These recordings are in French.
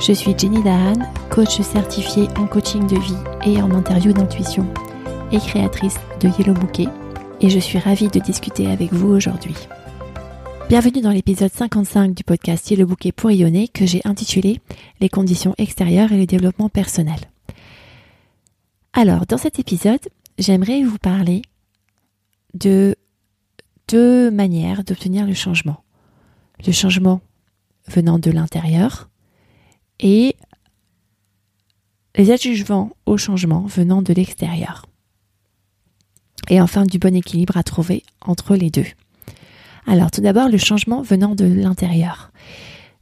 Je suis Jenny Dahan, coach certifiée en coaching de vie et en interview d'intuition et créatrice de Yellow Bouquet et je suis ravie de discuter avec vous aujourd'hui. Bienvenue dans l'épisode 55 du podcast Yellow Bouquet pour rayonner que j'ai intitulé Les conditions extérieures et le développement personnel. Alors, dans cet épisode, j'aimerais vous parler de deux manières d'obtenir le changement. Le changement venant de l'intérieur et les adjuvants au changement venant de l'extérieur. Et enfin, du bon équilibre à trouver entre les deux. Alors, tout d'abord, le changement venant de l'intérieur.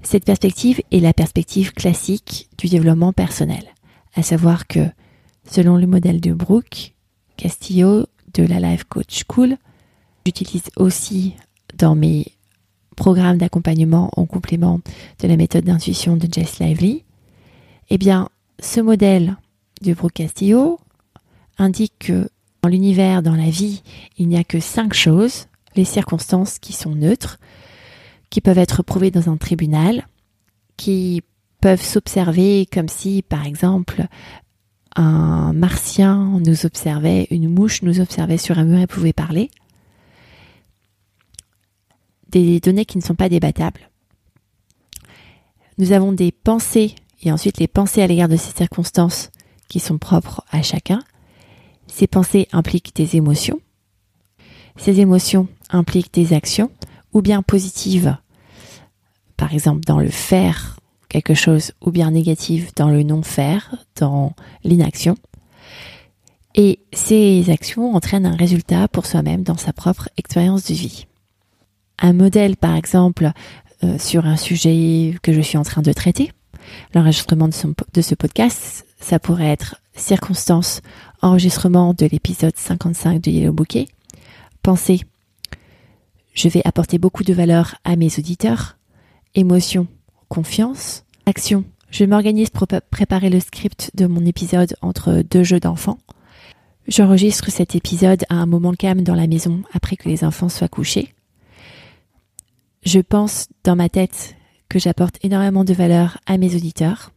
Cette perspective est la perspective classique du développement personnel, à savoir que, selon le modèle de Brooke Castillo de la Life Coach School, j'utilise aussi dans mes programme d'accompagnement en complément de la méthode d'intuition de Jess Lively, eh bien, ce modèle de Brooke Castillo indique que dans l'univers, dans la vie, il n'y a que cinq choses, les circonstances qui sont neutres, qui peuvent être prouvées dans un tribunal, qui peuvent s'observer comme si, par exemple, un martien nous observait, une mouche nous observait sur un mur et pouvait parler des données qui ne sont pas débattables. Nous avons des pensées et ensuite les pensées à l'égard de ces circonstances qui sont propres à chacun. Ces pensées impliquent des émotions. Ces émotions impliquent des actions, ou bien positives, par exemple dans le faire quelque chose, ou bien négatives dans le non-faire, dans l'inaction. Et ces actions entraînent un résultat pour soi-même dans sa propre expérience de vie un modèle, par exemple, euh, sur un sujet que je suis en train de traiter, l'enregistrement de, ce podcast, ça pourrait être circonstance, enregistrement de l'épisode 55 de Yellow Bouquet, pensée, je vais apporter beaucoup de valeur à mes auditeurs, émotion, confiance, action, je m'organise pour préparer le script de mon épisode entre deux jeux d'enfants. J'enregistre cet épisode à un moment calme dans la maison après que les enfants soient couchés. Je pense dans ma tête que j'apporte énormément de valeur à mes auditeurs.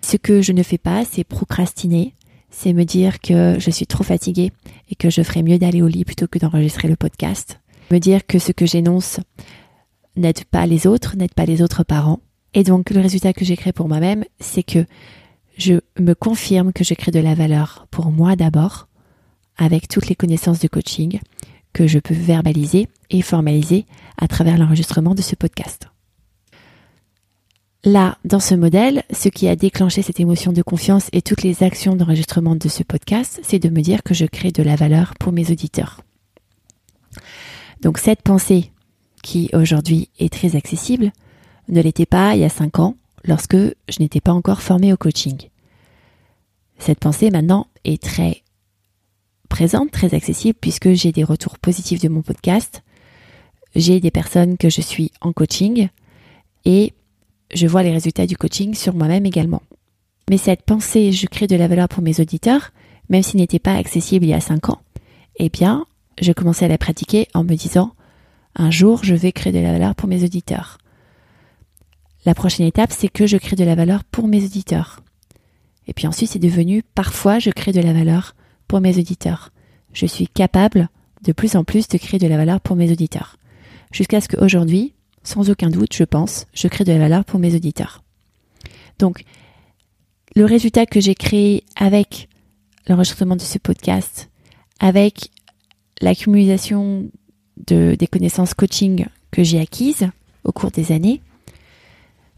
Ce que je ne fais pas, c'est procrastiner, c'est me dire que je suis trop fatiguée et que je ferais mieux d'aller au lit plutôt que d'enregistrer le podcast. Me dire que ce que j'énonce n'aide pas les autres, n'aide pas les autres parents. Et donc le résultat que j'ai créé pour moi-même, c'est que je me confirme que je crée de la valeur pour moi d'abord, avec toutes les connaissances de coaching, que je peux verbaliser et formaliser à travers l'enregistrement de ce podcast. Là, dans ce modèle, ce qui a déclenché cette émotion de confiance et toutes les actions d'enregistrement de ce podcast, c'est de me dire que je crée de la valeur pour mes auditeurs. Donc cette pensée, qui aujourd'hui est très accessible, ne l'était pas il y a cinq ans, lorsque je n'étais pas encore formée au coaching. Cette pensée maintenant est très présente, très accessible, puisque j'ai des retours positifs de mon podcast, j'ai des personnes que je suis en coaching et je vois les résultats du coaching sur moi-même également. Mais cette pensée, je crée de la valeur pour mes auditeurs, même s'il n'était pas accessible il y a 5 ans, eh bien, je commençais à la pratiquer en me disant, un jour, je vais créer de la valeur pour mes auditeurs. La prochaine étape, c'est que je crée de la valeur pour mes auditeurs. Et puis ensuite, c'est devenu, parfois, je crée de la valeur pour mes auditeurs. Je suis capable de plus en plus de créer de la valeur pour mes auditeurs jusqu'à ce qu'aujourd'hui, sans aucun doute, je pense, je crée de la valeur pour mes auditeurs. Donc, le résultat que j'ai créé avec l'enregistrement de ce podcast, avec l'accumulation de, des connaissances coaching que j'ai acquises au cours des années,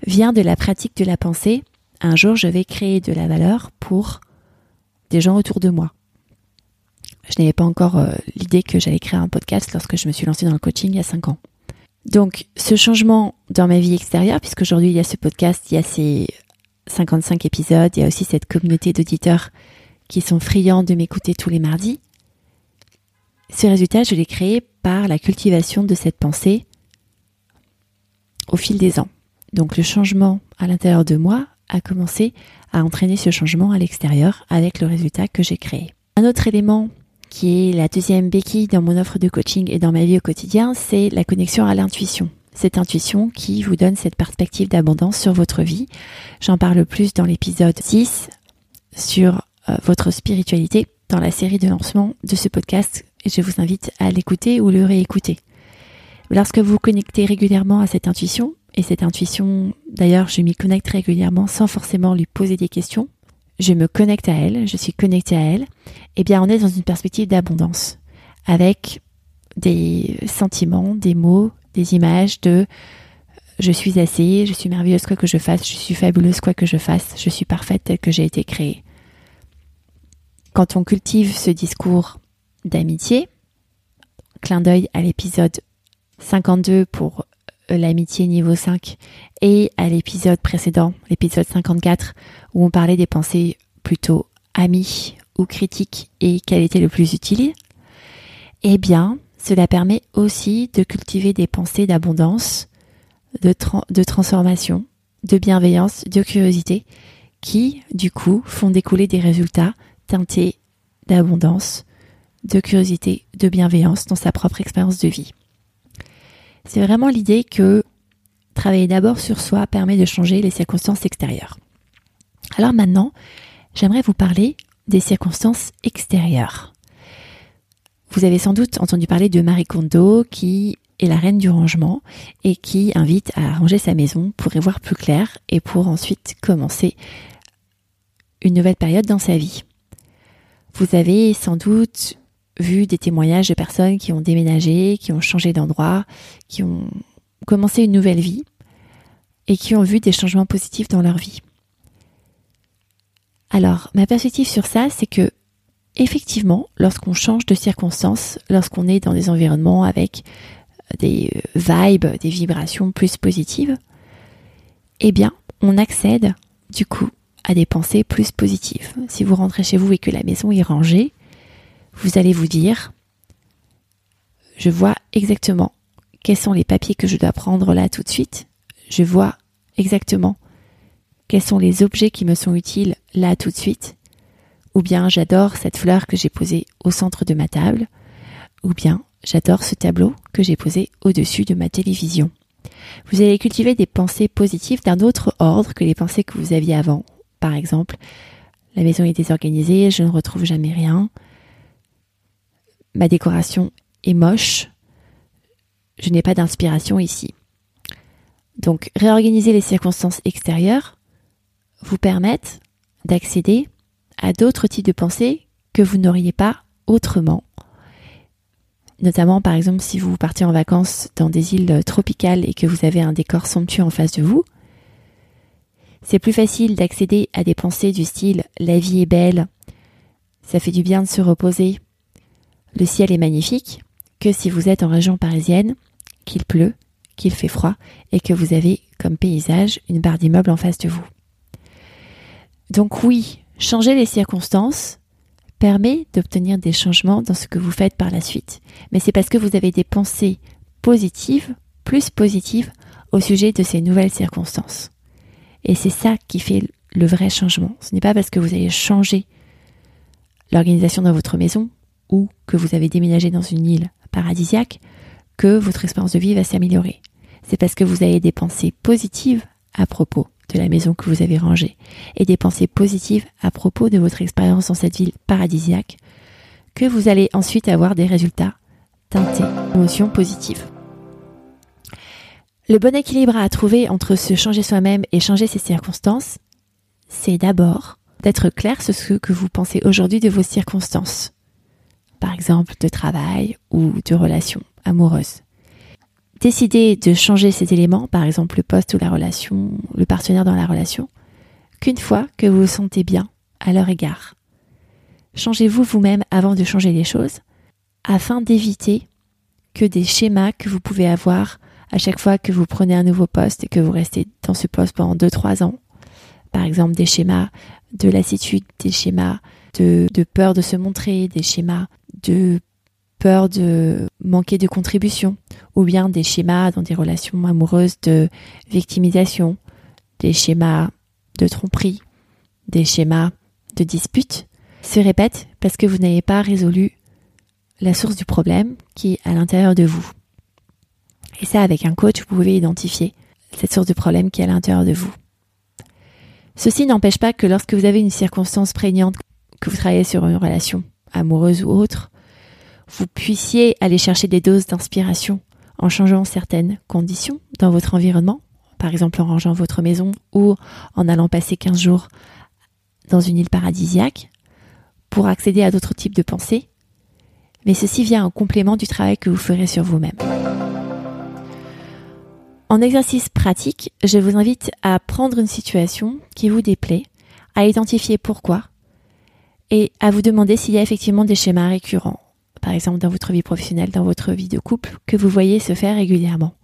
vient de la pratique de la pensée. Un jour, je vais créer de la valeur pour des gens autour de moi. Je n'avais pas encore euh, l'idée que j'allais créer un podcast lorsque je me suis lancée dans le coaching il y a 5 ans. Donc ce changement dans ma vie extérieure, puisqu'aujourd'hui il y a ce podcast, il y a ces 55 épisodes, il y a aussi cette communauté d'auditeurs qui sont friands de m'écouter tous les mardis. Ce résultat, je l'ai créé par la cultivation de cette pensée au fil des ans. Donc le changement à l'intérieur de moi a commencé à entraîner ce changement à l'extérieur avec le résultat que j'ai créé. Un autre élément qui est la deuxième béquille dans mon offre de coaching et dans ma vie au quotidien, c'est la connexion à l'intuition. Cette intuition qui vous donne cette perspective d'abondance sur votre vie. J'en parle plus dans l'épisode 6 sur euh, votre spiritualité dans la série de lancement de ce podcast et je vous invite à l'écouter ou le réécouter. Lorsque vous connectez régulièrement à cette intuition, et cette intuition, d'ailleurs, je m'y connecte régulièrement sans forcément lui poser des questions, je me connecte à elle, je suis connectée à elle, eh bien on est dans une perspective d'abondance, avec des sentiments, des mots, des images de je suis assez, je suis merveilleuse quoi que je fasse, je suis fabuleuse quoi que je fasse, je suis parfaite telle que j'ai été créée. Quand on cultive ce discours d'amitié, clin d'œil à l'épisode 52 pour l'amitié niveau 5 et à l'épisode précédent, l'épisode 54, où on parlait des pensées plutôt amies ou critiques et quel était le plus utile, eh bien, cela permet aussi de cultiver des pensées d'abondance, de, de transformation, de bienveillance, de curiosité, qui, du coup, font découler des résultats teintés d'abondance, de curiosité, de bienveillance dans sa propre expérience de vie. C'est vraiment l'idée que travailler d'abord sur soi permet de changer les circonstances extérieures. Alors maintenant, j'aimerais vous parler des circonstances extérieures. Vous avez sans doute entendu parler de Marie Kondo qui est la reine du rangement et qui invite à ranger sa maison pour y voir plus clair et pour ensuite commencer une nouvelle période dans sa vie. Vous avez sans doute vu des témoignages de personnes qui ont déménagé, qui ont changé d'endroit, qui ont commencé une nouvelle vie et qui ont vu des changements positifs dans leur vie. Alors, ma perspective sur ça, c'est que effectivement, lorsqu'on change de circonstances, lorsqu'on est dans des environnements avec des vibes, des vibrations plus positives, eh bien, on accède du coup à des pensées plus positives. Si vous rentrez chez vous et que la maison est rangée, vous allez vous dire, je vois exactement quels sont les papiers que je dois prendre là tout de suite. Je vois exactement quels sont les objets qui me sont utiles là tout de suite. Ou bien j'adore cette fleur que j'ai posée au centre de ma table. Ou bien j'adore ce tableau que j'ai posé au-dessus de ma télévision. Vous allez cultiver des pensées positives d'un autre ordre que les pensées que vous aviez avant. Par exemple, la maison est désorganisée, je ne retrouve jamais rien ma décoration est moche, je n'ai pas d'inspiration ici. Donc réorganiser les circonstances extérieures vous permettent d'accéder à d'autres types de pensées que vous n'auriez pas autrement. Notamment par exemple si vous partez en vacances dans des îles tropicales et que vous avez un décor somptueux en face de vous, c'est plus facile d'accéder à des pensées du style la vie est belle, ça fait du bien de se reposer, le ciel est magnifique que si vous êtes en région parisienne, qu'il pleut, qu'il fait froid et que vous avez comme paysage une barre d'immeuble en face de vous. Donc oui, changer les circonstances permet d'obtenir des changements dans ce que vous faites par la suite. Mais c'est parce que vous avez des pensées positives, plus positives, au sujet de ces nouvelles circonstances. Et c'est ça qui fait le vrai changement. Ce n'est pas parce que vous allez changer l'organisation dans votre maison ou que vous avez déménagé dans une île paradisiaque que votre expérience de vie va s'améliorer. C'est parce que vous avez des pensées positives à propos de la maison que vous avez rangée et des pensées positives à propos de votre expérience dans cette ville paradisiaque que vous allez ensuite avoir des résultats teintés d'émotions positives. Le bon équilibre à trouver entre se changer soi-même et changer ses circonstances, c'est d'abord d'être clair sur ce que vous pensez aujourd'hui de vos circonstances par exemple de travail ou de relations amoureuses. Décidez de changer ces éléments, par exemple le poste ou la relation, le partenaire dans la relation, qu'une fois que vous vous sentez bien à leur égard. Changez-vous vous-même avant de changer les choses, afin d'éviter que des schémas que vous pouvez avoir à chaque fois que vous prenez un nouveau poste et que vous restez dans ce poste pendant 2-3 ans, par exemple des schémas de lassitude, des schémas de, peur de se montrer, des schémas de peur de manquer de contribution, ou bien des schémas dans des relations amoureuses de victimisation, des schémas de tromperie, des schémas de dispute, se répètent parce que vous n'avez pas résolu la source du problème qui est à l'intérieur de vous. Et ça, avec un coach, vous pouvez identifier cette source de problème qui est à l'intérieur de vous. Ceci n'empêche pas que lorsque vous avez une circonstance prégnante, que vous travaillez sur une relation amoureuse ou autre, vous puissiez aller chercher des doses d'inspiration en changeant certaines conditions dans votre environnement, par exemple en rangeant votre maison ou en allant passer 15 jours dans une île paradisiaque pour accéder à d'autres types de pensées, mais ceci vient en complément du travail que vous ferez sur vous-même. En exercice pratique, je vous invite à prendre une situation qui vous déplaît, à identifier pourquoi et à vous demander s'il y a effectivement des schémas récurrents, par exemple dans votre vie professionnelle, dans votre vie de couple, que vous voyez se faire régulièrement.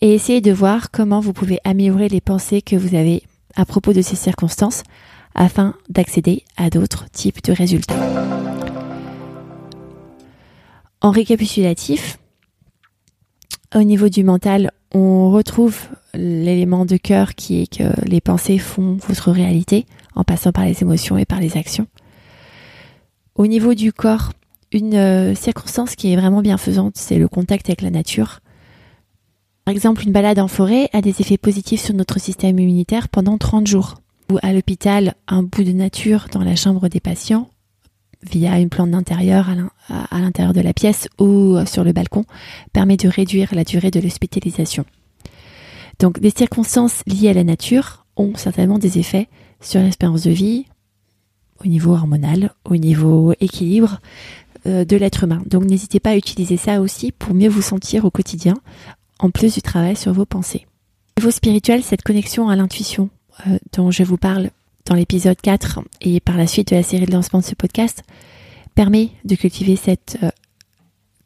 Et essayez de voir comment vous pouvez améliorer les pensées que vous avez à propos de ces circonstances afin d'accéder à d'autres types de résultats. En récapitulatif, au niveau du mental, on retrouve l'élément de cœur qui est que les pensées font votre réalité en passant par les émotions et par les actions. Au niveau du corps, une euh, circonstance qui est vraiment bienfaisante, c'est le contact avec la nature. Par exemple, une balade en forêt a des effets positifs sur notre système immunitaire pendant 30 jours. Ou à l'hôpital, un bout de nature dans la chambre des patients via une plante d'intérieur à l'intérieur de la pièce ou sur le balcon permet de réduire la durée de l'hospitalisation. Donc des circonstances liées à la nature ont certainement des effets sur l'espérance de vie au niveau hormonal, au niveau équilibre euh, de l'être humain. Donc n'hésitez pas à utiliser ça aussi pour mieux vous sentir au quotidien, en plus du travail sur vos pensées. Au niveau spirituel, cette connexion à l'intuition euh, dont je vous parle dans l'épisode 4 et par la suite de la série de lancement de ce podcast permet de cultiver cette euh,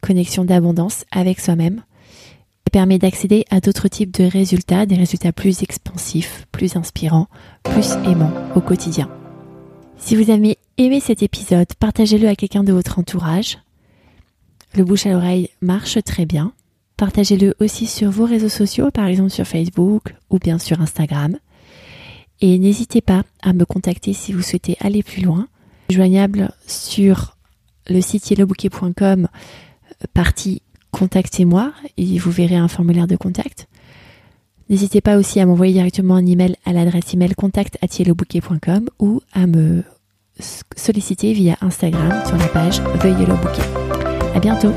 connexion d'abondance avec soi-même et permet d'accéder à d'autres types de résultats, des résultats plus expansifs, plus inspirants, plus aimants au quotidien. Si vous avez aimé cet épisode, partagez-le à quelqu'un de votre entourage. Le bouche à l'oreille marche très bien. Partagez-le aussi sur vos réseaux sociaux, par exemple sur Facebook ou bien sur Instagram. Et n'hésitez pas à me contacter si vous souhaitez aller plus loin. Joignable sur le site yellowbouquet.com, partie Contactez-moi, et vous verrez un formulaire de contact. N'hésitez pas aussi à m'envoyer directement un email à l'adresse email contact@yellowbouquet.com ou à me solliciter via Instagram sur la page The Yellow Bouquet. À bientôt!